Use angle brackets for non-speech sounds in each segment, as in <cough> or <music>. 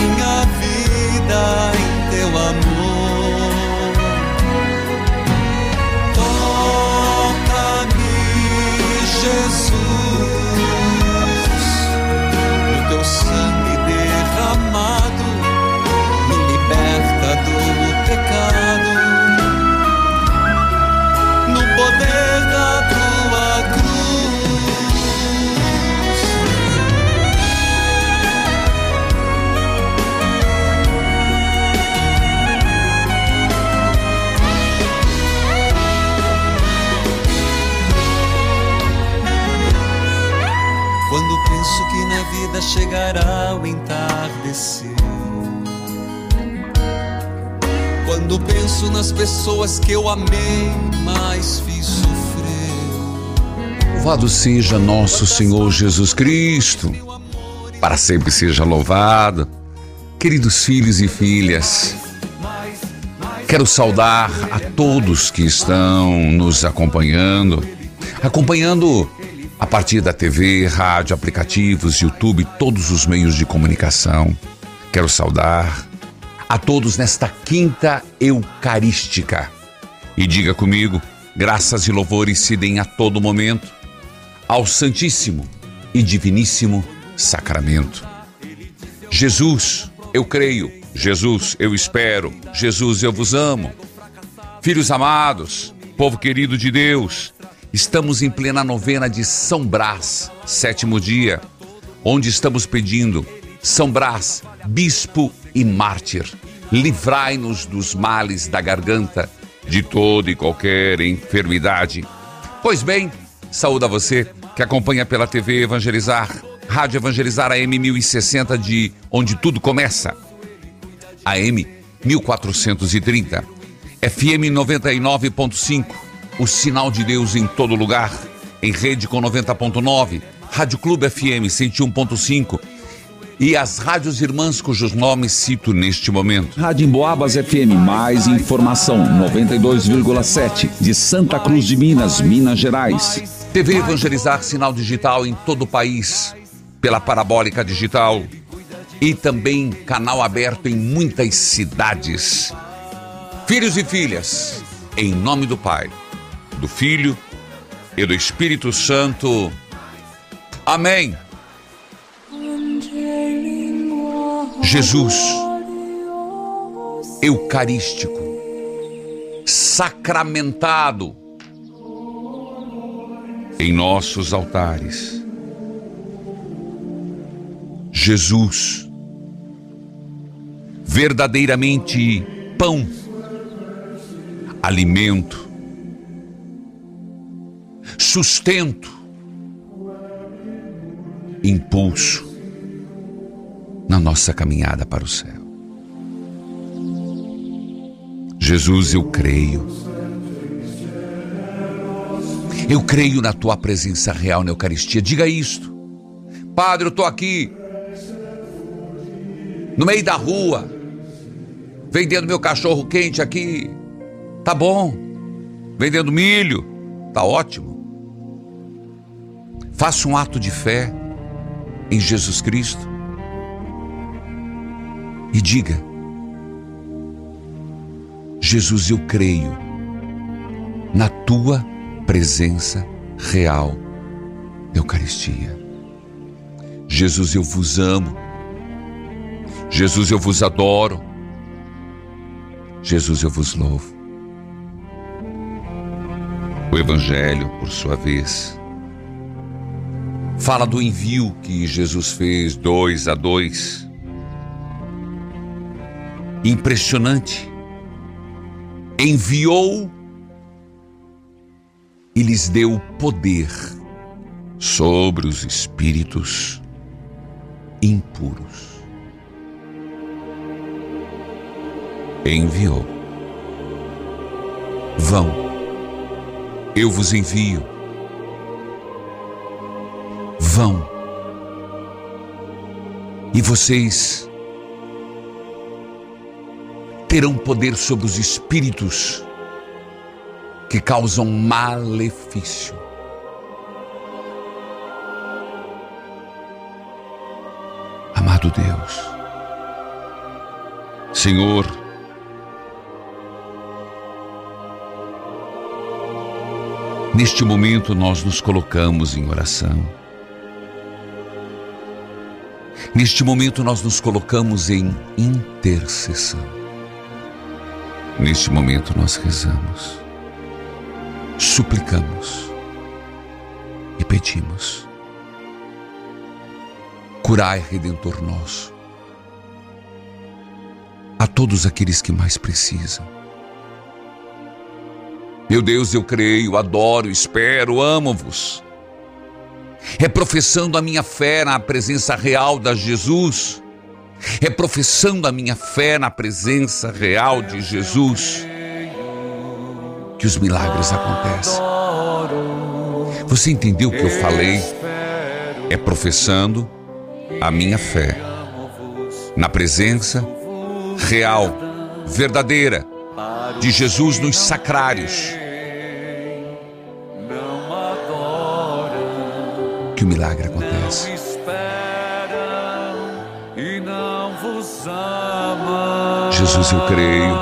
minha vida vida chegará o entardecer. Quando penso nas pessoas que eu amei, mas fiz sofrer. Louvado seja nosso Senhor Jesus Cristo, para sempre seja louvado. Queridos filhos e filhas, quero saudar a todos que estão nos acompanhando, acompanhando a partir da TV, rádio, aplicativos, YouTube, todos os meios de comunicação. Quero saudar a todos nesta quinta eucarística. E diga comigo, graças e louvores se deem a todo momento ao Santíssimo e Diviníssimo Sacramento. Jesus, eu creio. Jesus, eu espero. Jesus, eu vos amo. Filhos amados, povo querido de Deus, estamos em plena novena de São Brás, sétimo dia, onde estamos pedindo São Brás, bispo e mártir, livrai-nos dos males da garganta, de toda e qualquer enfermidade. Pois bem, saúde a você que acompanha pela TV Evangelizar, Rádio Evangelizar AM 1060 de onde tudo começa. AM 1430, FM 99.5, o sinal de Deus em todo lugar, em rede com 90.9, Rádio Clube FM 101.5 e as rádios irmãs cujos nomes cito neste momento. Rádio Emboabas FM, mais informação, 92,7, de Santa Cruz de Minas, Minas Gerais. TV Evangelizar sinal digital em todo o país, pela parabólica digital e também canal aberto em muitas cidades. Filhos e filhas, em nome do Pai, do Filho e do Espírito Santo. Amém. Jesus, eucarístico, sacramentado em nossos altares. Jesus, verdadeiramente pão, alimento, sustento, impulso na nossa caminhada para o céu. Jesus, eu creio. Eu creio na tua presença real na Eucaristia. Diga isto. Padre, eu estou aqui no meio da rua, vendendo meu cachorro quente aqui. Tá bom. Vendendo milho. Tá ótimo. Faça um ato de fé em Jesus Cristo e diga: Jesus, eu creio na tua presença real Eucaristia. Jesus, eu vos amo. Jesus, eu vos adoro. Jesus, eu vos louvo. O Evangelho, por sua vez, fala do envio que Jesus fez dois a dois. Impressionante. Enviou e lhes deu poder sobre os espíritos impuros. Enviou. Vão, eu vos envio. Vão. E vocês terão poder sobre os espíritos que causam malefício. Amado Deus, Senhor, neste momento nós nos colocamos em oração. Neste momento nós nos colocamos em intercessão. Neste momento nós rezamos suplicamos e pedimos. Curai, Redentor nosso, a todos aqueles que mais precisam. Meu Deus, eu creio, adoro, espero, amo-vos. É professando a minha fé na presença real de Jesus, é professando a minha fé na presença real de Jesus que os milagres acontecem. Você entendeu o que eu falei? É professando a minha fé na presença real, verdadeira de Jesus nos sacrários. Que o milagre acontece. Jesus, eu creio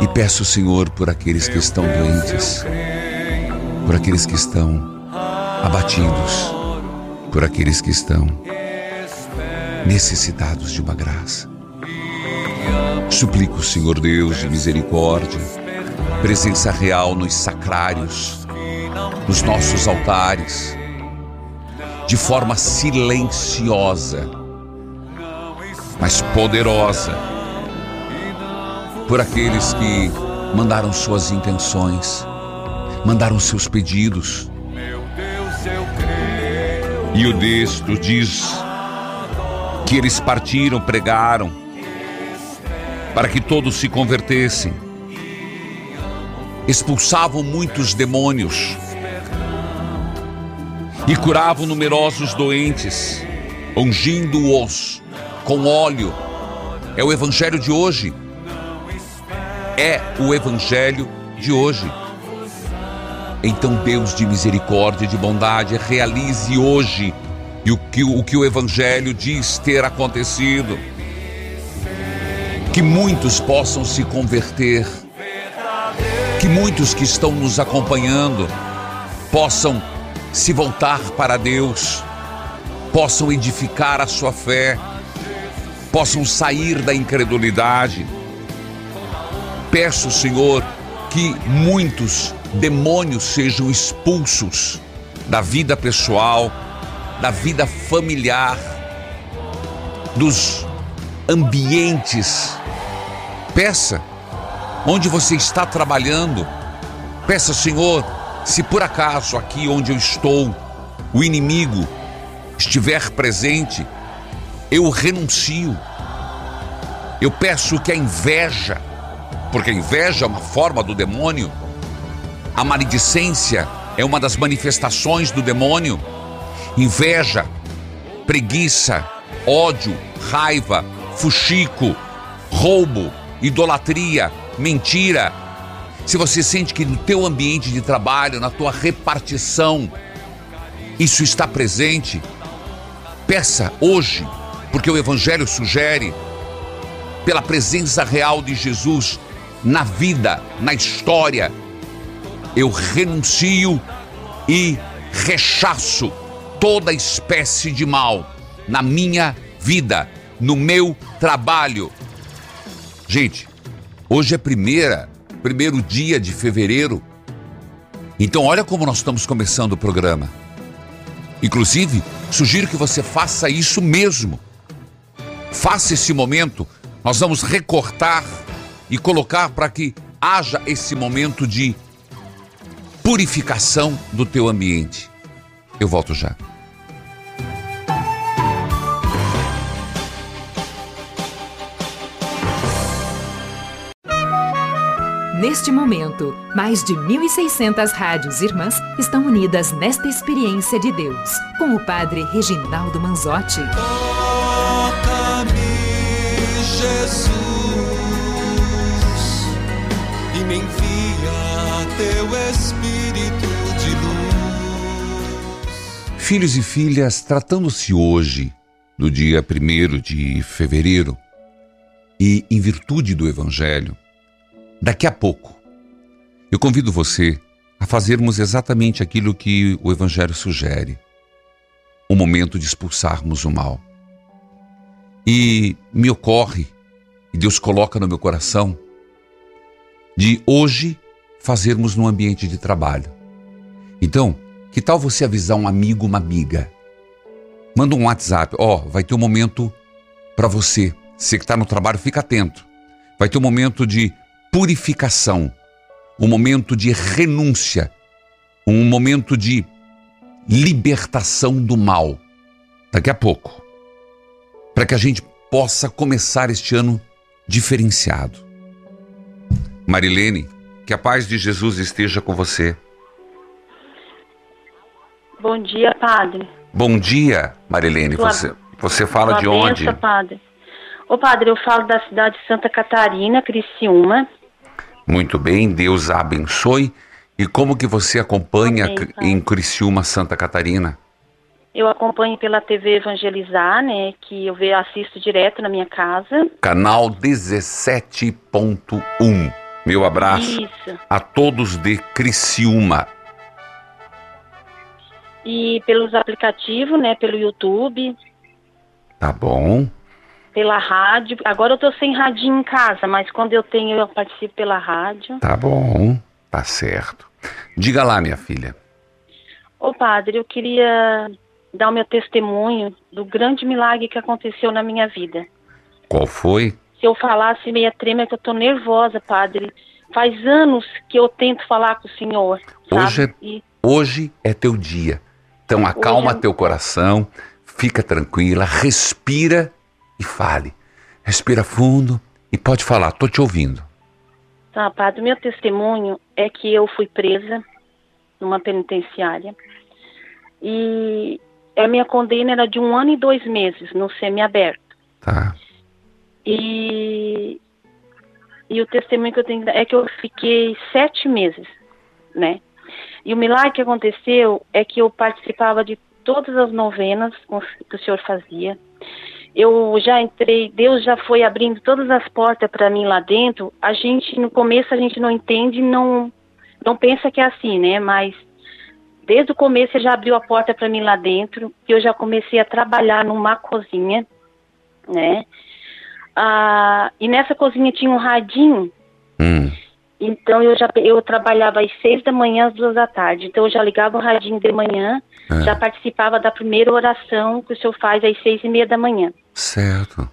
e peço, Senhor, por aqueles que estão doentes, por aqueles que estão abatidos, por aqueles que estão necessitados de uma graça. Suplico, Senhor Deus de misericórdia, presença real nos sacrários, nos nossos altares, de forma silenciosa, mas poderosa por aqueles que mandaram suas intenções, mandaram seus pedidos. E o texto diz que eles partiram, pregaram, para que todos se convertessem. Expulsavam muitos demônios e curavam numerosos doentes, ungindo-os com óleo. É o evangelho de hoje é o Evangelho de hoje. Então, Deus de misericórdia e de bondade, realize hoje o que, o que o Evangelho diz ter acontecido. Que muitos possam se converter, que muitos que estão nos acompanhando possam se voltar para Deus, possam edificar a sua fé, possam sair da incredulidade peço, Senhor, que muitos demônios sejam expulsos da vida pessoal, da vida familiar, dos ambientes. Peça, onde você está trabalhando, peça, Senhor, se por acaso aqui onde eu estou, o inimigo estiver presente, eu renuncio. Eu peço que a inveja, porque a inveja é uma forma do demônio, a maledicência é uma das manifestações do demônio. Inveja, preguiça, ódio, raiva, fuxico, roubo, idolatria, mentira. Se você sente que no teu ambiente de trabalho, na tua repartição, isso está presente, peça hoje, porque o evangelho sugere pela presença real de Jesus na vida, na história. Eu renuncio e rechaço toda espécie de mal na minha vida, no meu trabalho. Gente, hoje é primeira, primeiro dia de fevereiro. Então olha como nós estamos começando o programa. Inclusive, sugiro que você faça isso mesmo. Faça esse momento. Nós vamos recortar e colocar para que haja esse momento de purificação do teu ambiente. Eu volto já. Neste momento, mais de 1.600 rádios irmãs estão unidas nesta experiência de Deus, com o Padre Reginaldo Manzotti. Toca-me, Jesus, e me envia teu Espírito de luz. Filhos e filhas, tratando-se hoje do dia 1 de fevereiro e em virtude do Evangelho, daqui a pouco eu convido você a fazermos exatamente aquilo que o Evangelho sugere: o momento de expulsarmos o mal. E me ocorre, e Deus coloca no meu coração, de hoje fazermos no ambiente de trabalho. Então, que tal você avisar um amigo, uma amiga? Manda um WhatsApp, ó, oh, vai ter um momento para você. Você que está no trabalho, fica atento. Vai ter um momento de purificação, um momento de renúncia, um momento de libertação do mal. Daqui a pouco, para que a gente possa começar este ano diferenciado. Marilene, que a paz de Jesus esteja com você. Bom dia, padre. Bom dia, Marilene. Sua, você, você fala de onde? Benção, padre. Ô, padre, eu falo da cidade de Santa Catarina, Criciúma. Muito bem, Deus a abençoe. E como que você acompanha Amém, em Criciúma, Santa Catarina? Eu acompanho pela TV Evangelizar, né, que eu assisto direto na minha casa. Canal 17.1. Meu abraço Isso. a todos de Criciúma. E pelos aplicativos, né, pelo YouTube. Tá bom pela rádio. Agora eu tô sem radinho em casa, mas quando eu tenho, eu participo pela rádio. Tá bom, tá certo. Diga lá, minha filha. Ô padre, eu queria dar o meu testemunho do grande milagre que aconteceu na minha vida. Qual foi? Se eu falasse meia trema, é que eu tô nervosa, padre. Faz anos que eu tento falar com o senhor. Hoje, é, e... hoje é teu dia. Então acalma é... teu coração, fica tranquila, respira e fale. Respira fundo e pode falar, estou te ouvindo. Tá, padre, meu testemunho é que eu fui presa numa penitenciária e a minha condena era de um ano e dois meses no semiaberto. Tá. E, e o testemunho que eu tenho é que eu fiquei sete meses, né? E o milagre que aconteceu é que eu participava de todas as novenas que o senhor fazia eu já entrei, Deus já foi abrindo todas as portas para mim lá dentro. A gente no começo a gente não entende, não não pensa que é assim, né? Mas desde o começo ele já abriu a porta para mim lá dentro, e eu já comecei a trabalhar numa cozinha, né? Ah, e nessa cozinha tinha um radinho. Hum. Então eu já eu trabalhava às seis da manhã às duas da tarde. Então eu já ligava o radinho de manhã, é. já participava da primeira oração que o senhor faz às seis e meia da manhã. Certo.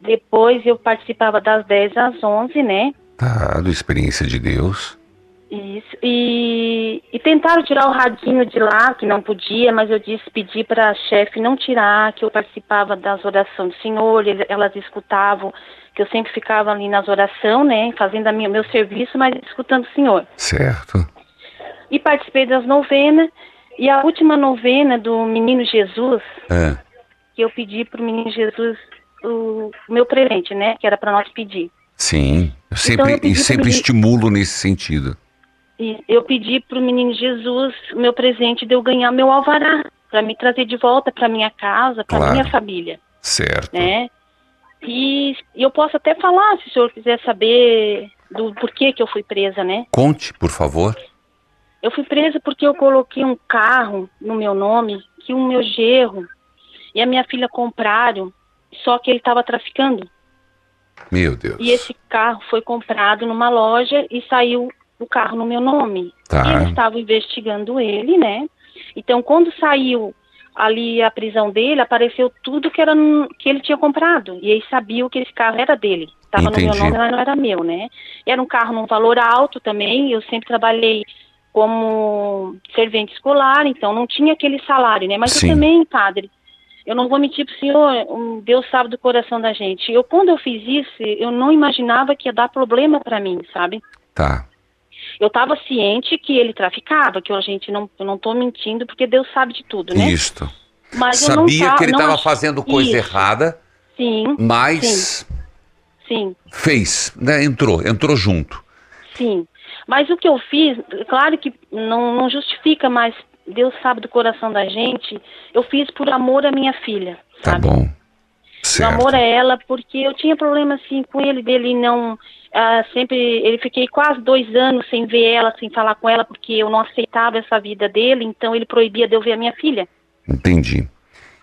Depois eu participava das dez às onze, né? Tá, do experiência de Deus. Isso. E, e tentaram tirar o radinho de lá, que não podia, mas eu disse, pedi para a chefe não tirar, que eu participava das orações do Senhor, elas escutavam que eu sempre ficava ali nas orações, né, fazendo a minha, meu serviço, mas escutando o Senhor. Certo. E participei das novenas, e a última novena do Menino Jesus, é. que eu pedi para o Menino Jesus o, meu presente, né, que era para nós pedir. Sim, eu sempre, então eu sempre estimulo nesse sentido. E eu pedi para o Menino Jesus o meu presente de eu ganhar meu alvará, para me trazer de volta para minha casa, para claro. minha família. Certo. Né? E, e eu posso até falar, se o senhor quiser saber do porquê que eu fui presa, né? Conte, por favor. Eu fui presa porque eu coloquei um carro no meu nome que o meu gerro e a minha filha compraram, só que ele estava traficando. Meu Deus. E esse carro foi comprado numa loja e saiu o carro no meu nome. Tá. E eles estavam investigando ele, né? Então, quando saiu ali a prisão dele, apareceu tudo que, era, que ele tinha comprado. E eles sabiam que esse carro era dele. Estava no meu nome, mas não era meu, né? Era um carro num valor alto também. Eu sempre trabalhei como servente escolar, então não tinha aquele salário, né? Mas Sim. eu também, padre, eu não vou mentir para o senhor, Deus sabe do coração da gente. Eu, quando eu fiz isso, eu não imaginava que ia dar problema para mim, sabe? Tá. Eu estava ciente que ele traficava, que a gente não, eu não tô mentindo, porque Deus sabe de tudo, né? Isto. Mas Sabia tá- que ele estava fazendo coisa Isso. errada, Sim, mas sim, fez, né? Entrou, entrou junto. sim. Mas o que eu fiz, claro que não, não justifica, mas Deus sabe do coração da gente. Eu fiz por amor à minha filha, Tá sabe? bom. Por Certo. amor a ela, porque eu tinha problema assim com ele, dele não. Ah, sempre. Ele fiquei quase dois anos sem ver ela, sem falar com ela, porque eu não aceitava essa vida dele, então ele proibia de eu ver a minha filha. Entendi.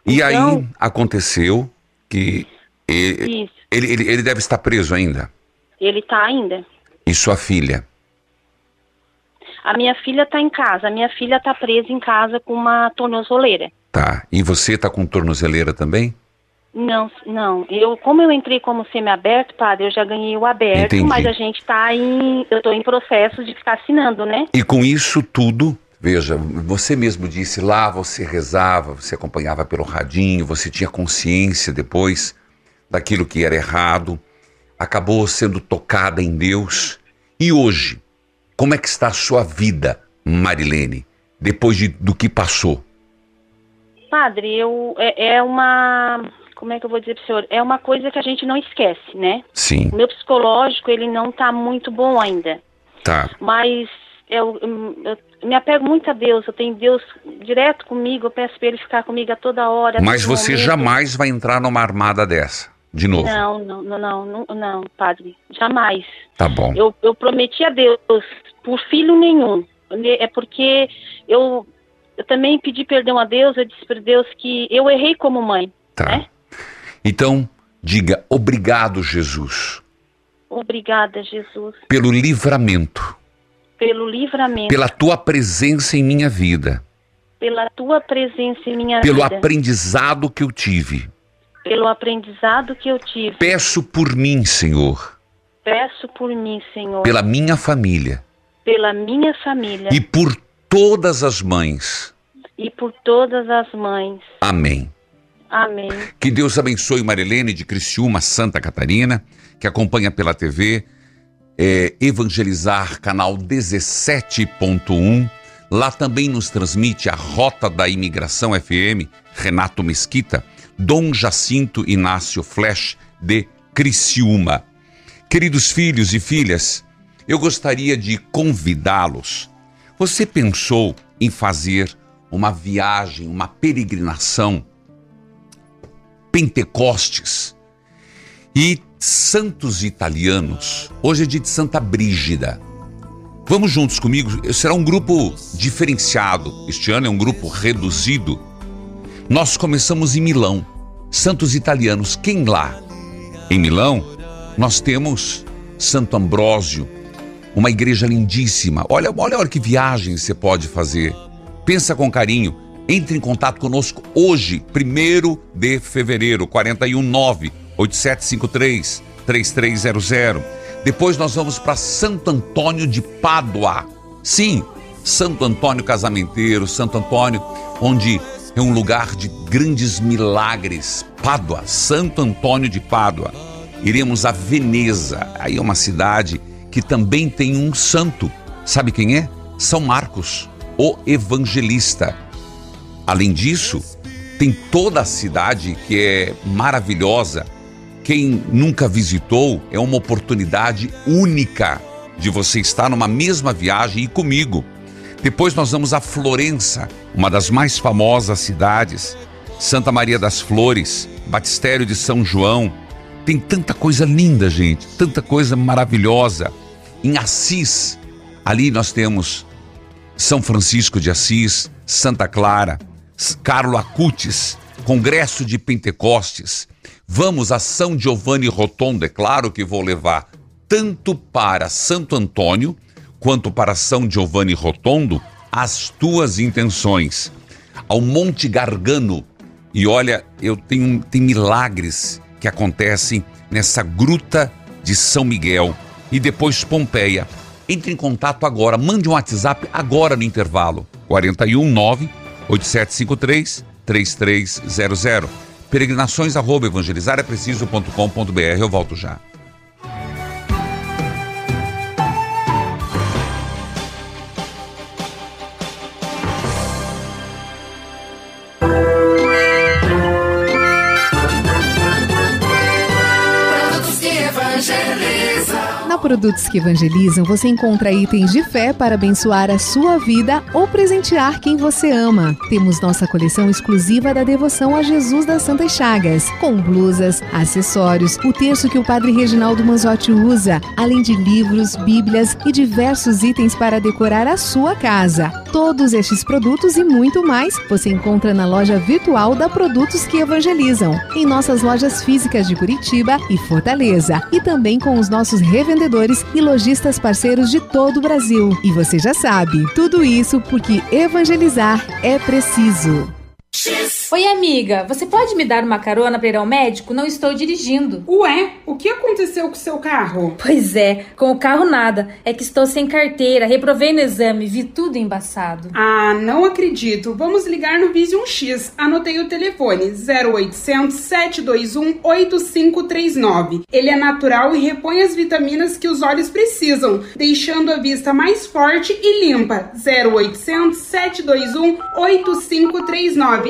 E aí Então- aconteceu que ele, ele, ele, ele deve estar preso ainda. Ele tá ainda. E sua filha? A minha filha está em casa. A minha filha está presa em casa com uma tornozeleira. Tá. E você está com tornozeleira também? Não, não. Eu, como eu entrei como semi-aberto, padre, eu já ganhei o aberto, Entendi. mas a gente está em. Eu estou em processo de ficar assinando, né? E com isso tudo, veja, você mesmo disse lá, você rezava, você acompanhava pelo radinho, você tinha consciência depois daquilo que era errado, acabou sendo tocada em Deus. E hoje, como é que está a sua vida, Marilene, depois de, do que passou? Padre, eu é, é uma. Como é que eu vou dizer para o senhor? É uma coisa que a gente não esquece, né? Sim, O meu psicológico, ele não está muito bom ainda. tá. Mas eu, eu me apego muito a Deus. Eu tenho Deus direto comigo. Eu peço para ele ficar comigo a toda hora. Mas você momento. jamais vai entrar numa armada dessa, de novo. Não, não, não, não, não, não, padre, jamais. Tá bom. Eu, eu prometi a Deus, por filho nenhum. É porque eu, eu também pedi perdão a Deus, eu disse para Deus que eu errei como mãe, Tá. né? Então, diga obrigado, Jesus, Obrigada, Jesus, pelo livramento, pelo livramento, pela tua presença em minha vida, pela tua presença em minha pelo vida, aprendizado que eu tive. pelo aprendizado que eu tive. Peço por mim, Senhor, Peço por mim, Senhor, pela minha família pela minha família e por todas as mães. e por todas as mães. Amém. Amém. Que Deus abençoe Marilene de Criciúma, Santa Catarina, que acompanha pela TV, é, Evangelizar, canal 17.1. Lá também nos transmite a Rota da Imigração FM, Renato Mesquita, Dom Jacinto Inácio Flash de Criciúma. Queridos filhos e filhas, eu gostaria de convidá-los. Você pensou em fazer uma viagem, uma peregrinação Pentecostes e santos italianos. Hoje é dia de Santa Brígida. Vamos juntos comigo? Será um grupo diferenciado. Este ano é um grupo reduzido. Nós começamos em Milão. Santos italianos. Quem lá? Em Milão, nós temos Santo Ambrósio, uma igreja lindíssima. Olha, olha, olha que viagem você pode fazer. Pensa com carinho. Entre em contato conosco hoje, 1 de fevereiro, 419 8753 3300. Depois nós vamos para Santo Antônio de Pádua. Sim, Santo Antônio Casamenteiro, Santo Antônio, onde é um lugar de grandes milagres. Pádua, Santo Antônio de Pádua. Iremos a Veneza, aí é uma cidade que também tem um santo. Sabe quem é? São Marcos, o evangelista. Além disso, tem toda a cidade que é maravilhosa. Quem nunca visitou, é uma oportunidade única de você estar numa mesma viagem e comigo. Depois nós vamos a Florença, uma das mais famosas cidades, Santa Maria das Flores, Batistério de São João. Tem tanta coisa linda, gente, tanta coisa maravilhosa. Em Assis, ali nós temos São Francisco de Assis, Santa Clara, Carlo Acutis, Congresso de Pentecostes. Vamos a São Giovanni Rotondo, é claro que vou levar tanto para Santo Antônio quanto para São Giovanni Rotondo as tuas intenções. Ao Monte Gargano. E olha, eu tenho tem milagres que acontecem nessa gruta de São Miguel e depois Pompeia. Entre em contato agora, mande um WhatsApp agora no intervalo. 419 8753 3300. Peregrinações arroba evangelizarapreciso.com.br. Eu volto já. Produtos que Evangelizam você encontra itens de fé para abençoar a sua vida ou presentear quem você ama. Temos nossa coleção exclusiva da devoção a Jesus das Santas Chagas, com blusas, acessórios, o terço que o Padre Reginaldo Manzotti usa, além de livros, bíblias e diversos itens para decorar a sua casa. Todos estes produtos e muito mais você encontra na loja virtual da Produtos que Evangelizam, em nossas lojas físicas de Curitiba e Fortaleza, e também com os nossos revendedores e lojistas parceiros de todo o Brasil. E você já sabe, tudo isso porque evangelizar é preciso. Oi, amiga, você pode me dar uma carona para ir ao médico? Não estou dirigindo. Ué, o que aconteceu com o seu carro? Pois é, com o carro nada. É que estou sem carteira, reprovei no exame, vi tudo embaçado. Ah, não acredito. Vamos ligar no Vision X. Anotei o telefone: 0800 721 8539. Ele é natural e repõe as vitaminas que os olhos precisam, deixando a vista mais forte e limpa. 0800 721 8539.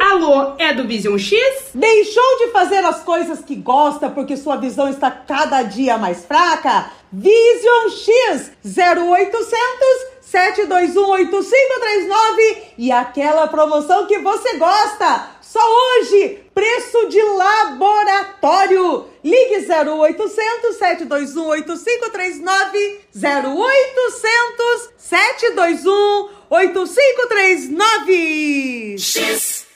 Alô, é do Vision X? Deixou de fazer as coisas que gosta porque sua visão está cada dia mais fraca? Vision X 0800 721 8539 e aquela promoção que você gosta. Só hoje, preço de laboratório. Ligue 0800 721 8539 0800 721 8539 X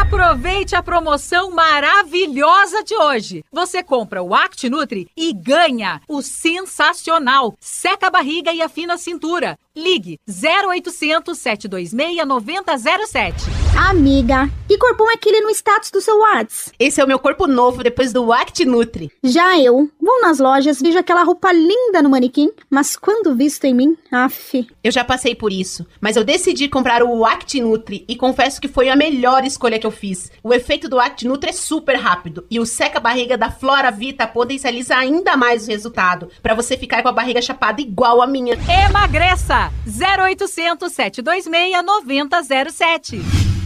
Aproveite a promoção maravilhosa de hoje. Você compra o Act Nutri e ganha o sensacional Seca a Barriga e Afina a Cintura. Ligue 0800 726 9007. Amiga, que corpão é aquele no status do seu Whats? Esse é o meu corpo novo depois do Act Nutri. Já eu, vou nas lojas, vejo aquela roupa linda no manequim, mas quando visto em mim, af. Eu já passei por isso, mas eu decidi comprar o Act Nutri e confesso que foi a melhor escolha que eu fiz. O efeito do Act Nutri é super rápido e o seca barriga da Flora Vita potencializa ainda mais o resultado, para você ficar com a barriga chapada igual a minha. Emagreça! 0800 726 9007.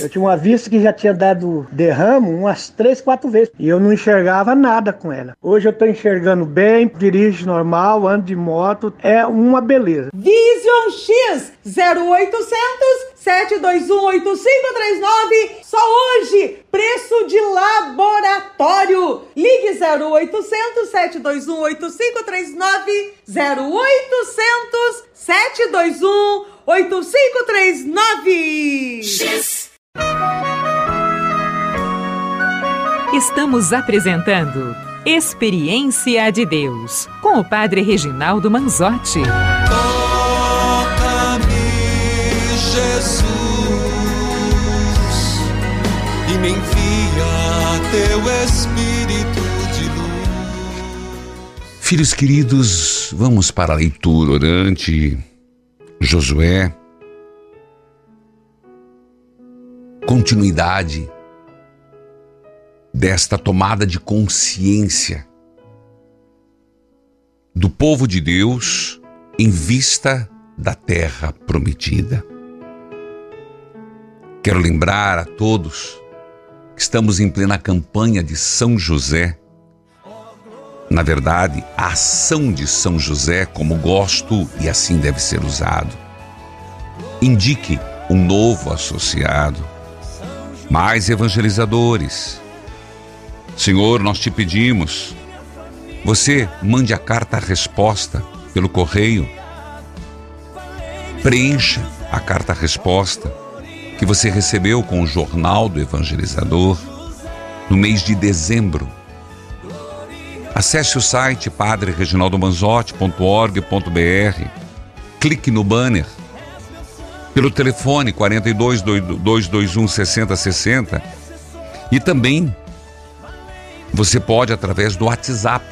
Eu tinha uma vista que já tinha dado derramo umas três, quatro vezes. E eu não enxergava nada com ela. Hoje eu tô enxergando bem, dirijo normal, ando de moto. É uma beleza. Vision X 0800 721 8539. Só hoje, preço de laboratório. Ligue 0800 721 8539. 0800 721 8539. X. Estamos apresentando Experiência de Deus com o Padre Reginaldo Manzotti. Toca-me, Jesus, e me envia teu Espírito de luz. Filhos queridos, vamos para a leitura orante Josué, continuidade desta tomada de consciência do povo de Deus em vista da terra prometida. Quero lembrar a todos que estamos em plena campanha de São José na verdade, a ação de São José, como gosto e assim deve ser usado. Indique um novo associado, mais evangelizadores. Senhor, nós te pedimos, você mande a carta-resposta pelo correio. Preencha a carta-resposta que você recebeu com o Jornal do Evangelizador no mês de dezembro Acesse o site padrereginaldomanzotti.org.br. Clique no banner. Pelo telefone 42 221 6060. E também você pode através do WhatsApp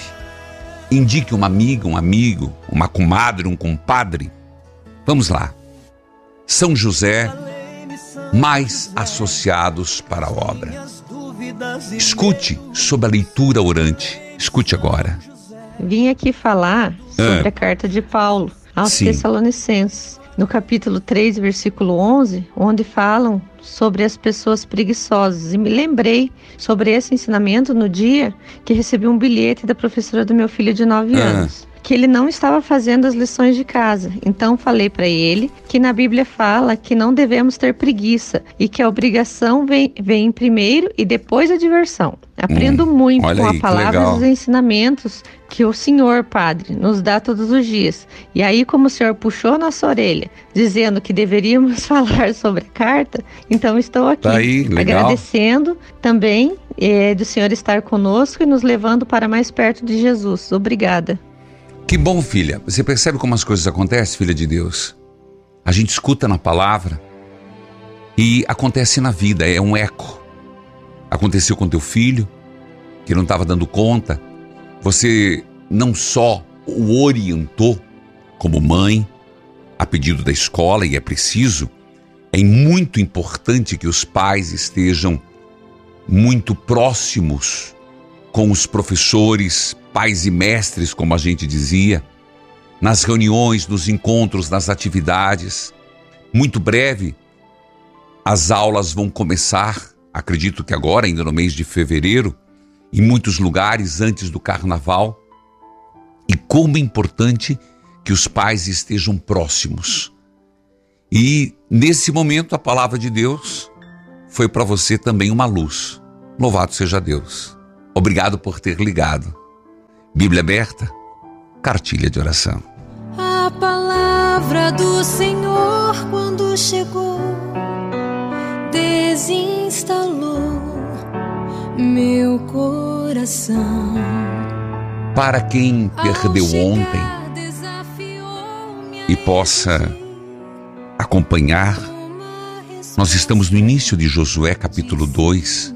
indique uma amiga, um amigo, uma comadre, um compadre. Vamos lá. São José, mais associados para a obra. Escute sobre a leitura orante. Escute agora. Vim aqui falar sobre Ah. a carta de Paulo aos Sim. Tessalonicenses, no capítulo 3, versículo 11, onde falam sobre as pessoas preguiçosas. E me lembrei sobre esse ensinamento no dia que recebi um bilhete da professora do meu filho de 9 Ah. anos. Que ele não estava fazendo as lições de casa. Então falei para ele que na Bíblia fala que não devemos ter preguiça e que a obrigação vem, vem primeiro e depois a diversão. Aprendo muito olha com aí, a palavra legal. dos ensinamentos que o Senhor, Padre, nos dá todos os dias. E aí, como o Senhor puxou nossa orelha, dizendo que deveríamos <laughs> falar sobre a carta, então estou aqui Tá aí, agradecendo também eh, do Senhor estar conosco e nos levando para mais perto de Jesus. Obrigada. Que bom, filha. Você percebe como as coisas acontecem, filha de Deus? A gente escuta na palavra e acontece na vida, é um eco. Aconteceu com teu filho, que não estava dando conta. Você não só o orientou como mãe, a pedido da escola, e é preciso, é muito importante que os pais estejam muito próximos com os professores, pais e mestres, como a gente dizia, nas reuniões, nos encontros, nas atividades. Muito breve, as aulas vão começar, acredito que agora, ainda no mês de fevereiro, em muitos lugares antes do carnaval. E como é importante que os pais estejam próximos. E nesse momento a palavra de Deus foi para você também uma luz. Louvado seja Deus. Obrigado por ter ligado. Bíblia aberta, cartilha de oração. A palavra do Senhor, quando chegou, desinstalou meu coração. Para quem perdeu ontem e possa acompanhar, nós estamos no início de Josué capítulo 2.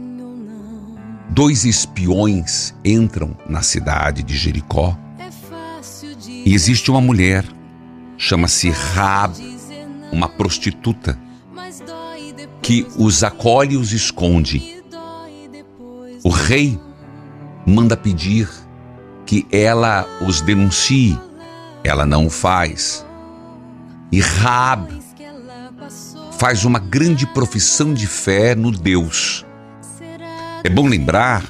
Dois espiões entram na cidade de Jericó e existe uma mulher, chama-se Raab, uma prostituta, que os acolhe e os esconde. O rei manda pedir que ela os denuncie. Ela não o faz. E Raab faz uma grande profissão de fé no Deus. É bom lembrar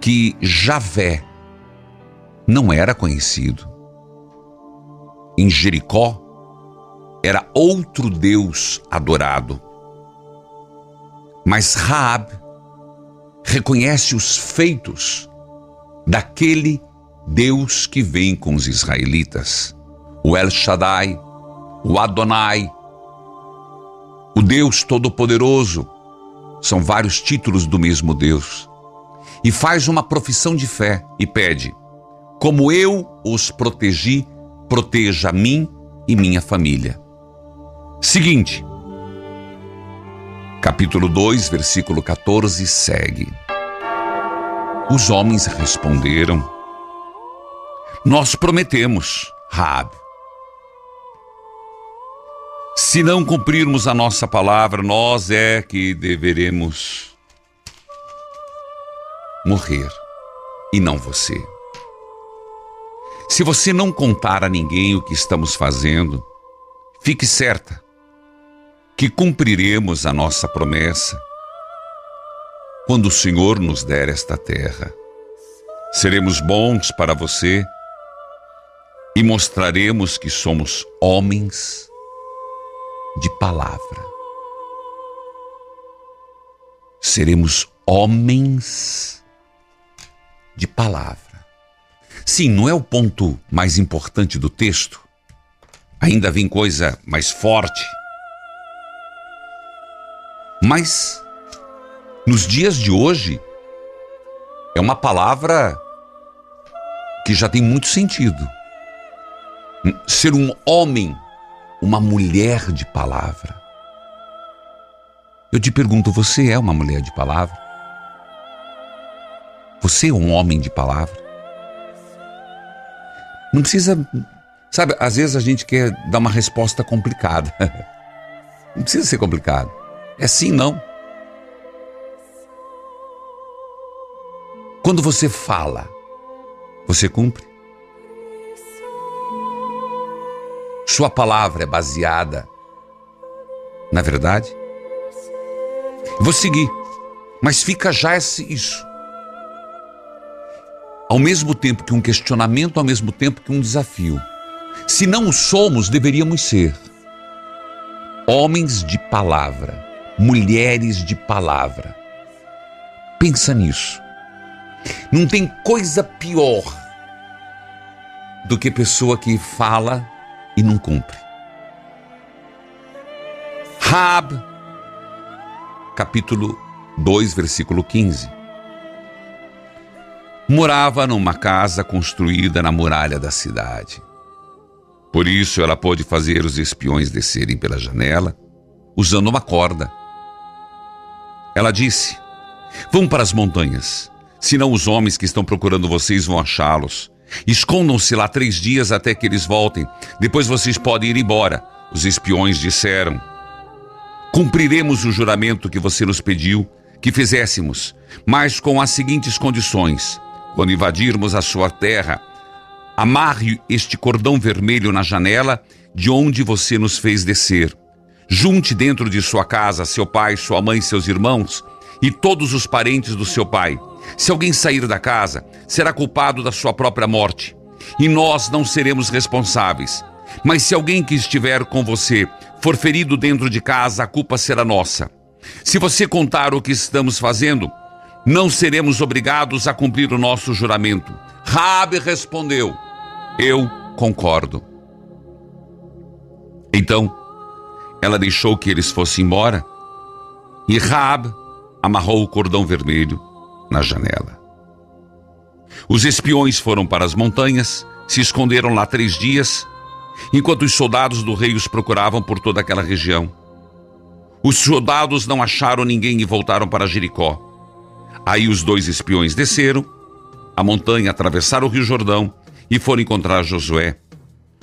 que Javé não era conhecido. Em Jericó era outro Deus adorado. Mas Raab reconhece os feitos daquele Deus que vem com os israelitas. O El Shaddai, o Adonai, o Deus Todo-Poderoso. São vários títulos do mesmo Deus. E faz uma profissão de fé e pede: Como eu os protegi, proteja a mim e minha família. Seguinte, capítulo 2, versículo 14 segue. Os homens responderam: Nós prometemos, Raab. Se não cumprirmos a nossa palavra, nós é que deveremos morrer e não você. Se você não contar a ninguém o que estamos fazendo, fique certa que cumpriremos a nossa promessa quando o Senhor nos der esta terra. Seremos bons para você e mostraremos que somos homens de palavra. Seremos homens de palavra. Sim, não é o ponto mais importante do texto. Ainda vem coisa mais forte. Mas, nos dias de hoje, é uma palavra que já tem muito sentido. Ser um homem, uma mulher de palavra. Eu te pergunto, você é uma mulher de palavra? Você é um homem de palavra? Não precisa. Sabe, às vezes a gente quer dar uma resposta complicada. <laughs> Não precisa ser complicado. É sim, não. Quando você fala, você cumpre. Sua palavra é baseada na verdade. Vou seguir, mas fica já esse, isso. Ao mesmo tempo que um questionamento, ao mesmo tempo que um desafio. Se não o somos, deveríamos ser homens de palavra, mulheres de palavra. Pensa nisso. Não tem coisa pior do que pessoa que fala e não cumpre. Rab, capítulo 2, versículo 15. Morava numa casa construída na muralha da cidade. Por isso ela pôde fazer os espiões descerem pela janela, usando uma corda. Ela disse: Vão para as montanhas, senão os homens que estão procurando vocês vão achá-los. Escondam-se lá três dias até que eles voltem. Depois vocês podem ir embora. Os espiões disseram: Cumpriremos o juramento que você nos pediu que fizéssemos, mas com as seguintes condições: quando invadirmos a sua terra, amarre este cordão vermelho na janela de onde você nos fez descer. Junte dentro de sua casa seu pai, sua mãe, seus irmãos e todos os parentes do seu pai. Se alguém sair da casa, será culpado da sua própria morte. E nós não seremos responsáveis. Mas se alguém que estiver com você for ferido dentro de casa, a culpa será nossa. Se você contar o que estamos fazendo, não seremos obrigados a cumprir o nosso juramento. Rabi respondeu: Eu concordo. Então, ela deixou que eles fossem embora e Raab amarrou o cordão vermelho na janela. Os espiões foram para as montanhas, se esconderam lá três dias enquanto os soldados do rei os procuravam por toda aquela região. Os soldados não acharam ninguém e voltaram para Jericó. Aí os dois espiões desceram a montanha, atravessaram o rio Jordão e foram encontrar Josué.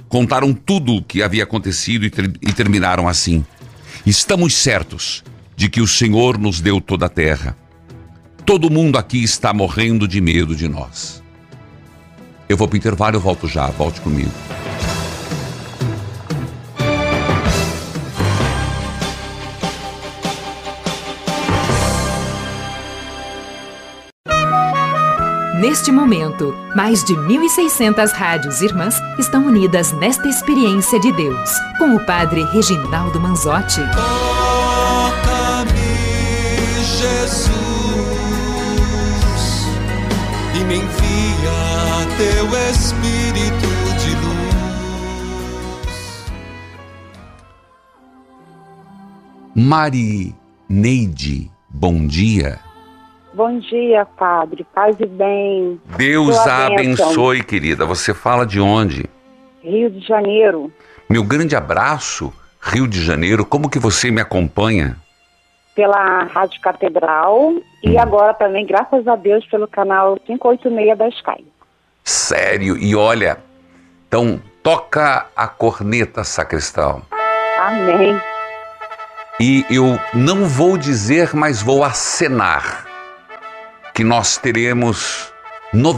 Contaram tudo o que havia acontecido e, ter e terminaram assim: Estamos certos de que o Senhor nos deu toda a terra. Todo mundo aqui está morrendo de medo de nós. Eu vou para o intervalo, eu volto já, volte comigo. Neste momento, mais de 1.600 rádios irmãs estão unidas nesta experiência de Deus, com o Padre Reginaldo Manzotti. Mari Neide, bom dia. Bom dia, Padre. Paz e bem. Deus Sua a bênção. abençoe, querida. Você fala de onde? Rio de Janeiro, Meu grande abraço, Rio de Janeiro. Como que você me acompanha? pela Rádio Catedral e agora também, graças a Deus, pelo canal 586 da Sky. Sério. E olha, então toca a corneta, sacristão. Amém. E eu não vou dizer, mas vou acenar que nós teremos,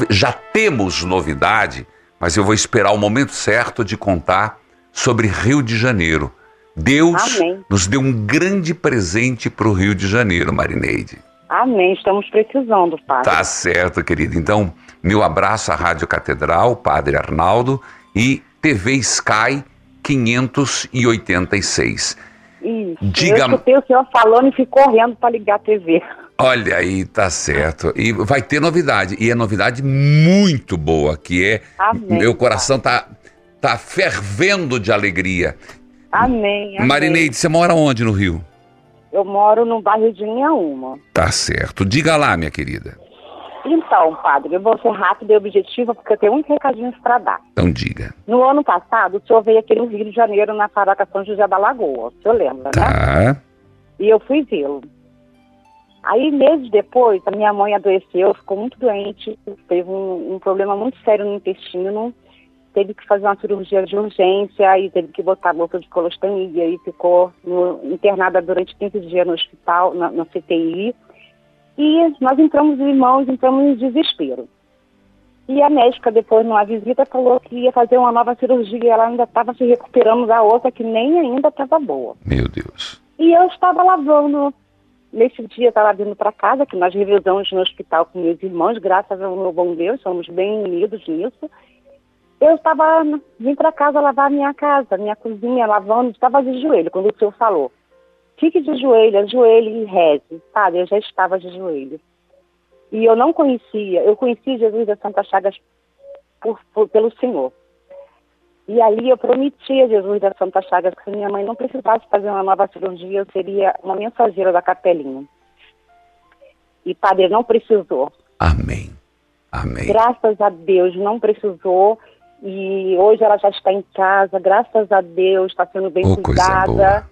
já temos novidade, mas eu vou esperar o momento certo de contar sobre Rio de Janeiro. Deus Amém. nos deu um grande presente para o Rio de Janeiro, Marineide. Amém. Estamos precisando, Padre. Tá certo, querido. Então, meu abraço à Rádio Catedral, Padre Arnaldo e TV Sky 586. Isso. Diga- Eu escutei o senhor falando e fui correndo para ligar a TV. Olha aí, tá certo. E vai ter novidade. E é novidade muito boa, que é. Amém, meu coração tá, tá fervendo de alegria. Amém. amém. Marineide, você mora onde no Rio? Eu moro no bairro de Inhaúma. Tá certo. Diga lá, minha querida. Então, Padre, eu vou ser rápida e objetiva porque eu tenho muitos recadinhos para dar. Então diga. No ano passado, o senhor veio aqui no Rio de Janeiro, na Paróquia São José da Lagoa. O senhor lembra, né? Tá. E eu fui vê-lo. Aí, meses depois, a minha mãe adoeceu, ficou muito doente, teve um, um problema muito sério no intestino, teve que fazer uma cirurgia de urgência e teve que botar bolsa de colostomia e ficou no, internada durante 15 dias no hospital, na, na CTI. E nós entramos, irmãos, entramos em desespero. E a médica, depois, numa visita, falou que ia fazer uma nova cirurgia e ela ainda estava se recuperando da outra, que nem ainda estava boa. Meu Deus. E eu estava lavando. Nesse dia, estava vindo para casa, que nós revisamos no hospital com meus irmãos, graças ao meu bom Deus, somos bem unidos nisso. Eu estava, vim para casa lavar a minha casa, minha cozinha, lavando, estava de joelho, quando o senhor falou. Fique de joelho, ajoelhe e reze. Sabe, eu já estava de joelho. E eu não conhecia, eu conheci Jesus da Santa Chagas por, por, pelo Senhor. E ali eu prometi a Jesus da Santa Chagas que se minha mãe não precisasse fazer uma nova cirurgia, eu seria uma mensageira da capelinha. E padre, não precisou. Amém. Amém. Graças a Deus, não precisou. E hoje ela já está em casa, graças a Deus, está sendo bem Oh, coisa cuidada.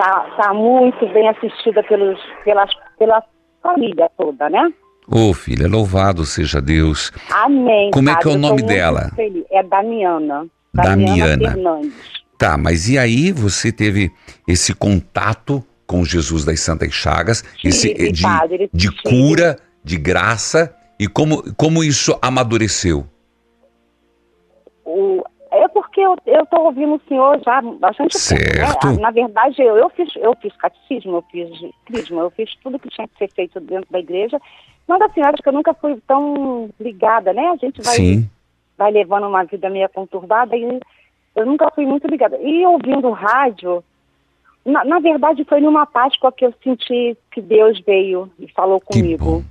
Está tá muito bem assistida pelos, pelas, pela família toda, né? Ô, filha, louvado seja Deus. Amém. Como é que é o padre, nome dela? feliz. É Damiana. Damiana. Fernandes. Tá, mas e aí você teve esse contato com Jesus das Santas Chagas, esse eh, de, padre, de cura, de graça, e como, como isso amadureceu? O, porque eu estou ouvindo o senhor já há bastante Certo. tempo. Né? Na verdade, eu, eu, fiz, eu fiz catecismo, eu fiz crisma, eu fiz tudo que tinha que ser feito dentro da igreja. Mas assim, acho que eu nunca fui tão ligada, né? A gente vai, Sim. vai levando uma vida meio conturbada e eu nunca fui muito ligada. E ouvindo rádio, na, na verdade foi numa Páscoa que eu senti que Deus veio e falou comigo.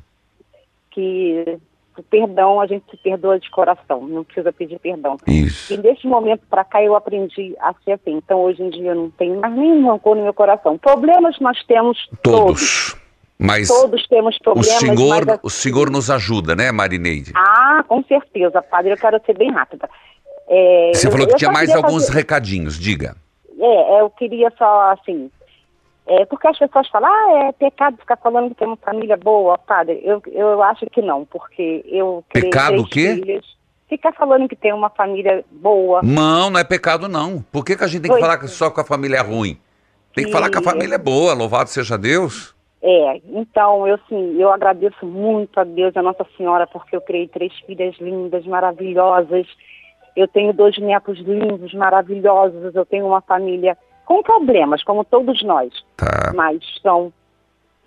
Que o perdão, a gente se perdoa de coração, não precisa pedir perdão. Isso. E desse momento para cá eu aprendi a ser assim. Então hoje em dia eu não tenho mais nenhum rancor no meu coração. Problemas nós temos todos. Todos. Mas Todos temos o problemas. Senhor, mas, o Senhor nos ajuda, né, Marineide? Ah, com certeza, padre. Eu quero ser bem rápida. É, Você eu- falou que tinha mais alguns fazer- recadinhos, diga. É, eu queria só, assim, é, porque as pessoas falam, ah, é pecado ficar falando que tem uma família boa, padre. Eu, eu acho que não, porque eu Pecado o quê? filhos. Ficar falando que tem uma família boa. Não, não é pecado, não. Por que, que a gente tem que Pois falar que só com a família é ruim? Tem que E- falar que a família é boa, louvado seja Deus. É, então eu sim, eu agradeço muito a Deus, a Nossa Senhora, porque eu criei três filhas lindas, maravilhosas. Eu tenho dois netos lindos, maravilhosos. Eu tenho uma família com problemas, como todos nós, Tá. mas são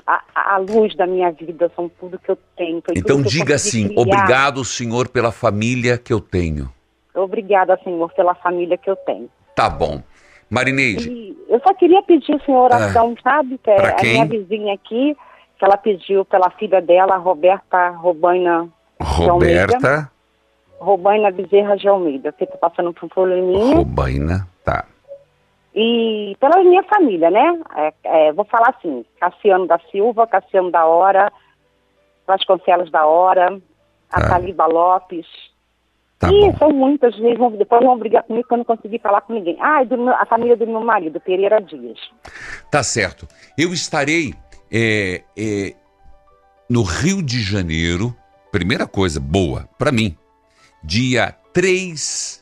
a, a luz da minha vida, são tudo que eu tenho. Então diga assim: criar. obrigado, Senhor, pela família que eu tenho. Obrigada, Senhor, pela família que eu tenho. Tá bom. Marineide, E eu só queria pedir, senhor, oração, sabe? Que é a minha vizinha aqui, que ela pediu pela filha dela, Roberta Robaina Almeida. Roberta Robaina Bezerra de Almeida, que está passando por um probleminha. Robaina. E pela minha família, né? É, é, vou falar assim, Cassiano da Silva, Cassiano da Hora, Vasconcelos da Hora, a Tá. Taliba Lopes. e são muitas, vão, depois vão brigar comigo que eu não consegui falar com ninguém. Ah, do a família do meu marido, Pereira Dias. Tá certo. Eu estarei é, é, no Rio de Janeiro, primeira coisa boa para mim, dia 3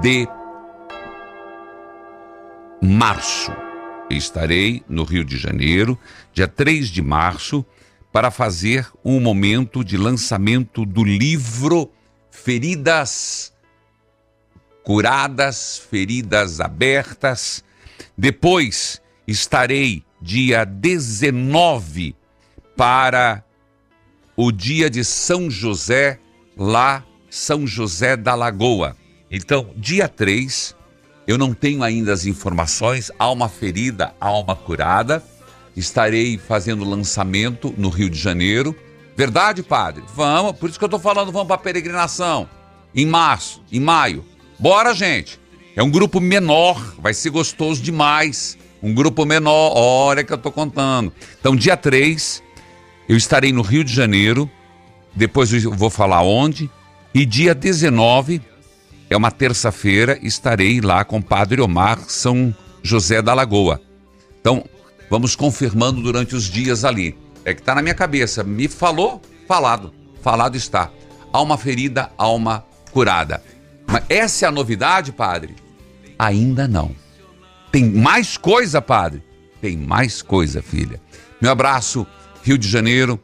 de março. Estarei no Rio de Janeiro, dia 3 de março, para fazer um momento de lançamento do livro Feridas Curadas, Feridas Abertas. Depois estarei dia 19 para o dia de São José, lá São José da Lagoa. Então, dia 3, eu não tenho ainda as informações, uma ferida, uma curada. Estarei fazendo lançamento no Rio de Janeiro. Verdade, padre? Vamos, por isso que eu tô falando, vamos para peregrinação. Em março, em maio. Bora, gente. É um grupo menor, vai ser gostoso demais. Um grupo menor, olha que eu tô contando. Então, dia 3, eu estarei no Rio de Janeiro. Depois eu vou falar onde. E dia 19, é uma terça-feira, estarei lá com o Padre Omar São José da Lagoa. Então, vamos confirmando durante os dias ali. É que tá na minha cabeça. Me falou, falado. Falado está. Alma ferida, alma curada. Mas essa é a novidade, padre? Ainda não. Tem mais coisa, padre? Tem mais coisa, filha. Meu abraço, Rio de Janeiro,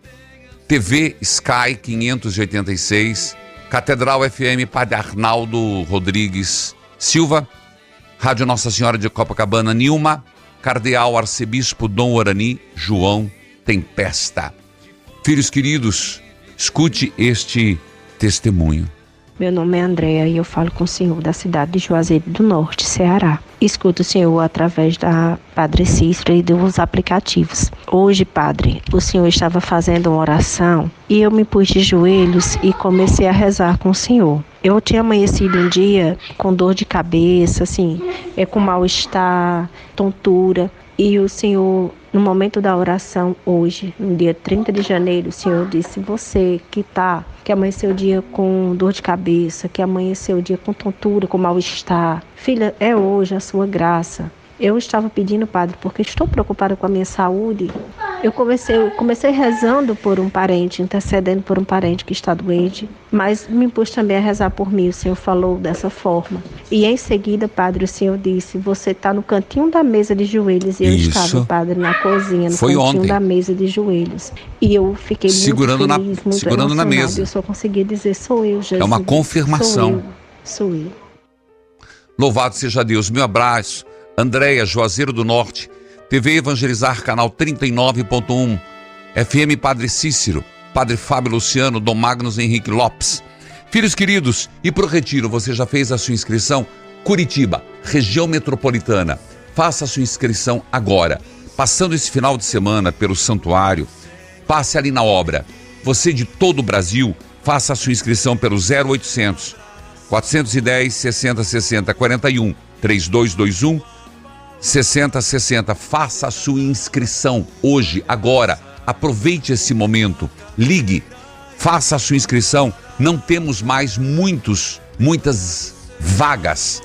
TV Sky 586, Catedral FM Padre Arnaldo Rodrigues Silva, Rádio Nossa Senhora de Copacabana Nilma, Cardeal Arcebispo Dom Orani João Tempesta. Filhos queridos, escute este testemunho. Meu nome é Andréa e eu falo com o senhor da cidade de Juazeiro do Norte, Ceará. Escuto o senhor através da Padre Cícero e dos aplicativos. Hoje, Padre, o senhor estava fazendo uma oração e eu me pus de joelhos e comecei a rezar com o senhor. Eu tinha amanhecido um dia com dor de cabeça, assim, é com mal-estar, tontura. E o Senhor, no momento da oração hoje, no dia 30 de janeiro, o Senhor disse: Você que tá, que amanheceu o dia com dor de cabeça, que amanheceu o dia com tontura, com mal-estar, filha, é hoje a sua graça. Eu estava pedindo, padre, porque estou preocupada com a minha saúde. Eu comecei, comecei rezando por um parente, intercedendo por um parente que está doente, mas me pus também a rezar por mim. O Senhor falou dessa forma. E em seguida, padre, o Senhor disse: Você está no cantinho da mesa de joelhos. E eu Isso. estava, padre, na cozinha, no Foi cantinho ontem. da mesa de joelhos. E eu fiquei Segurando muito na- feliz, muito segurando na mesa. Eu só consegui dizer: Sou eu, Jesus. É uma confirmação. Sou eu. Sou eu. Louvado seja Deus. Meu abraço. Andréia, Juazeiro do Norte. TV Evangelizar, canal 39.1. FM Padre Cícero. Padre Fábio Luciano, Dom Magnus Henrique Lopes. Filhos queridos, e pro retiro, você já fez a sua inscrição? Curitiba, região metropolitana. Faça a sua inscrição agora. Passando esse final de semana pelo santuário, passe ali na obra. Você de todo o Brasil, faça a sua inscrição pelo 0800 410 60 60 41 3221 6060. Faça a sua inscrição hoje, agora. Aproveite esse momento. Ligue, faça a sua inscrição. Não temos mais muitos, muitas vagas.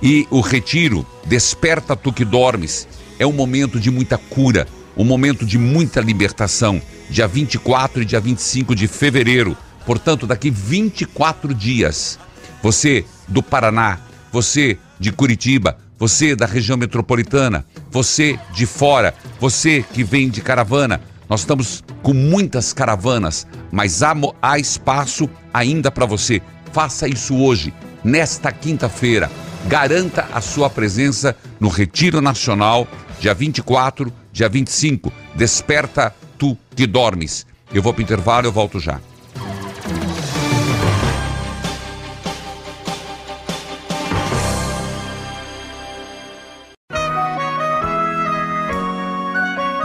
E o retiro, Desperta Tu que Dormes, é um momento de muita cura, um momento de muita libertação. Dia 24 e dia 25 de fevereiro. Portanto, daqui 24 dias. Você do Paraná, você de Curitiba, você da região metropolitana, você de fora, você que vem de caravana. Nós estamos com muitas caravanas, mas há, há espaço ainda para você. Faça isso hoje, nesta quinta-feira. Garanta a sua presença no Retiro Nacional, dia 24, dia 25. Desperta tu que dormes. Eu vou para o intervalo, eu volto já.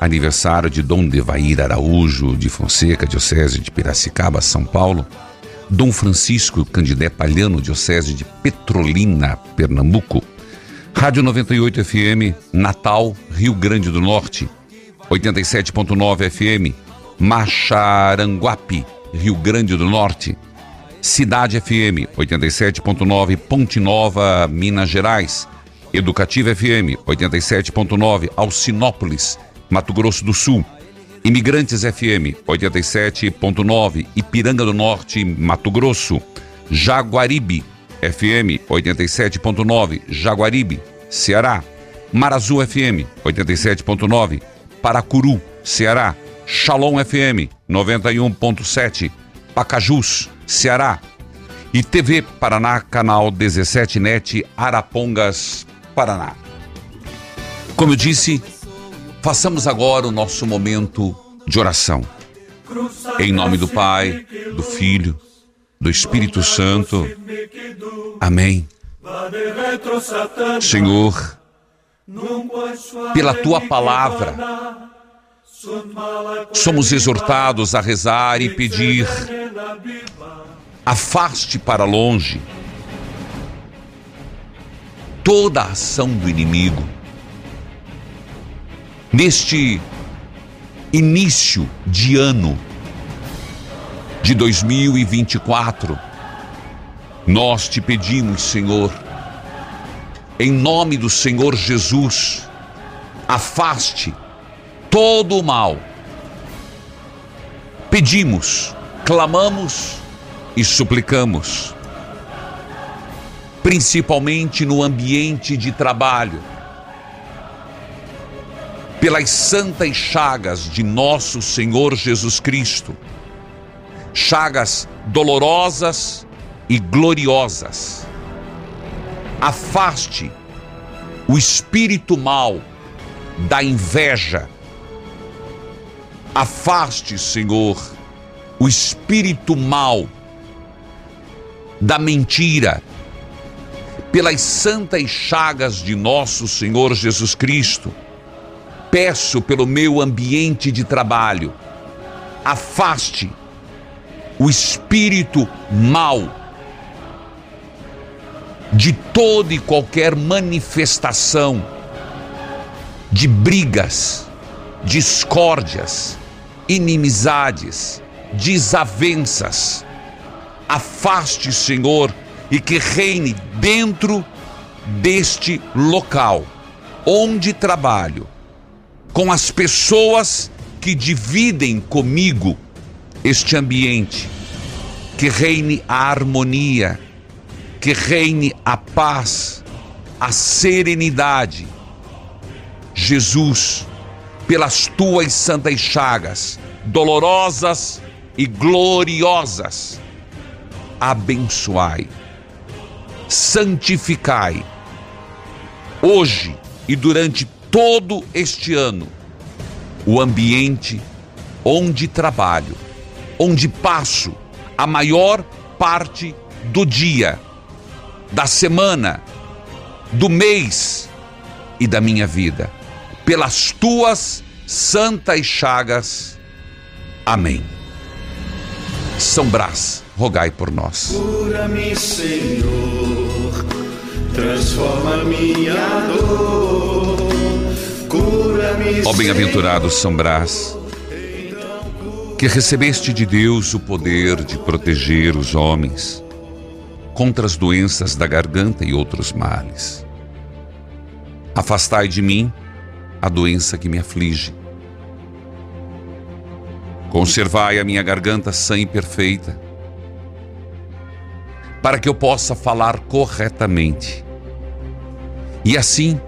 aniversário de Dom Devair Araújo de Fonseca, Diocese de Piracicaba, São Paulo. Dom Francisco Candidé Palhano, Diocese de Petrolina, Pernambuco. Rádio 98 FM, Natal, Rio Grande do Norte. 87.9 FM, Macharanguape, Rio Grande do Norte. Cidade FM 87.9 Ponte Nova, Minas Gerais. Educativa FM 87.9 Alcinópolis, Mato Grosso do Sul. Imigrantes FM 87.9 Ipiranga do Norte, Mato Grosso. Jaguaribe FM 87.9 Jaguaribe, Ceará. Marazu FM 87.9 Paracuru, Ceará. Shalom FM 91.7 Pacajus, Ceará. E TV Paraná, canal 17 NET, Arapongas, Paraná. Como eu disse, façamos agora o nosso momento de oração. Em nome do Pai, do Filho, do Espírito Santo. Amém. Senhor, pela tua palavra, somos exortados a rezar e pedir afaste para longe toda a ação do inimigo. Neste início de ano de 2024, nós te pedimos, Senhor, em nome do Senhor Jesus, afaste todo o mal. Pedimos, clamamos e suplicamos, principalmente no ambiente de trabalho, pelas santas chagas de nosso Senhor Jesus Cristo, chagas dolorosas e gloriosas. Afaste o espírito mal da inveja. Afaste, Senhor, o espírito mal da mentira. Pelas santas chagas de nosso Senhor Jesus Cristo, peço pelo meu ambiente de trabalho, afaste o espírito mal de toda e qualquer manifestação de brigas, discórdias, inimizades, desavenças. Afaste, Senhor, e que reine dentro deste local onde trabalho, com as pessoas que dividem comigo este ambiente, que reine a harmonia, que reine a paz, a serenidade. Jesus, pelas tuas santas chagas, dolorosas e gloriosas, abençoai, santificai, hoje e durante todo este ano, o ambiente onde trabalho, onde passo a maior parte do dia da semana, do mês e da minha vida. Pelas tuas santas chagas. Amém. São Brás, rogai por nós. Cura-me, Senhor, transforma minha dor. Ó bem-aventurado São Brás, que recebeste de Deus o poder de proteger os homens contra as doenças da garganta e outros males. Afastai de mim a doença que me aflige. Conservai a minha garganta sã e perfeita, para que eu possa falar corretamente. E assim,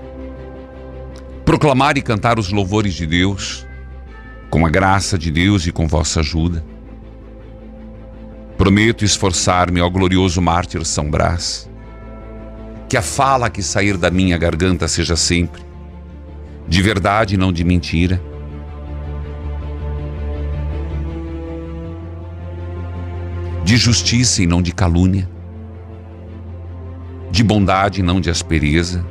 proclamar e cantar os louvores de Deus, com a graça de Deus e com vossa ajuda Prometo esforçar-me ao glorioso mártir São Brás, que a fala que sair da minha garganta seja sempre de verdade e não de mentira. De justiça e não de calúnia. De bondade e não de aspereza.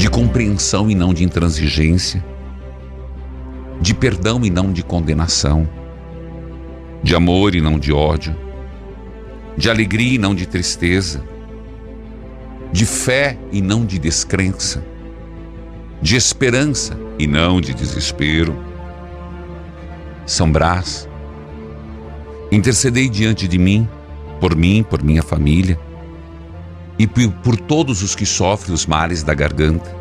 De compreensão e não de intransigência. De perdão e não de condenação de amor e não de ódio, de alegria e não de tristeza, de fé e não de descrença, de esperança e não de desespero. São Brás, intercedei diante de mim, por mim, por minha família e por todos os que sofrem os males da garganta.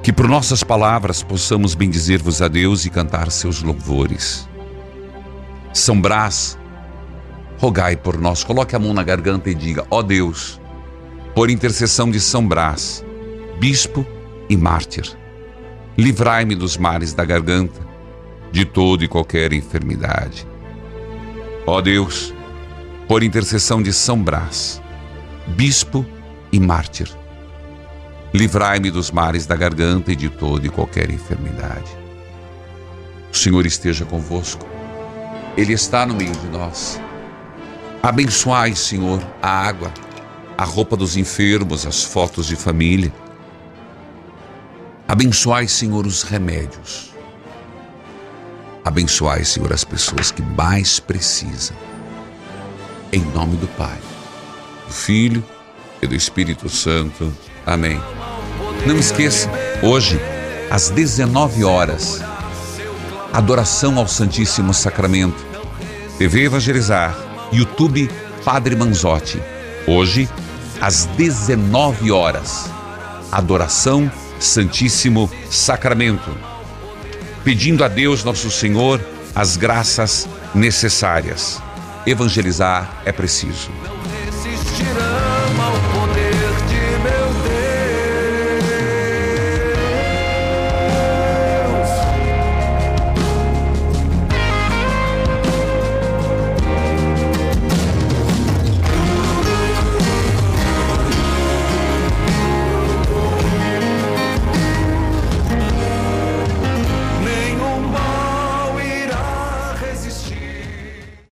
Que por nossas palavras possamos bendizer-vos a Deus e cantar seus louvores. São Brás, rogai por nós. Coloque a mão na garganta e diga: Ó oh Deus, por intercessão de São Brás, bispo e mártir, livrai-me dos males da garganta, de toda e qualquer enfermidade. Ó oh Deus, por intercessão de São Brás, bispo e mártir, livrai-me dos males da garganta e de toda e qualquer enfermidade. O Senhor esteja convosco. Ele está no meio de nós. Abençoai, Senhor, a água, a roupa dos enfermos, as fotos de família. Abençoai, Senhor, os remédios. Abençoai, Senhor, as pessoas que mais precisam. Em nome do Pai, do Filho e do Espírito Santo. Amém. Não esqueça, hoje, às 19 horas, adoração ao Santíssimo Sacramento. TV Evangelizar, YouTube Padre Manzotti. Hoje, às 19 horas, adoração Santíssimo Sacramento. Pedindo a Deus Nosso Senhor as graças necessárias. Evangelizar é preciso.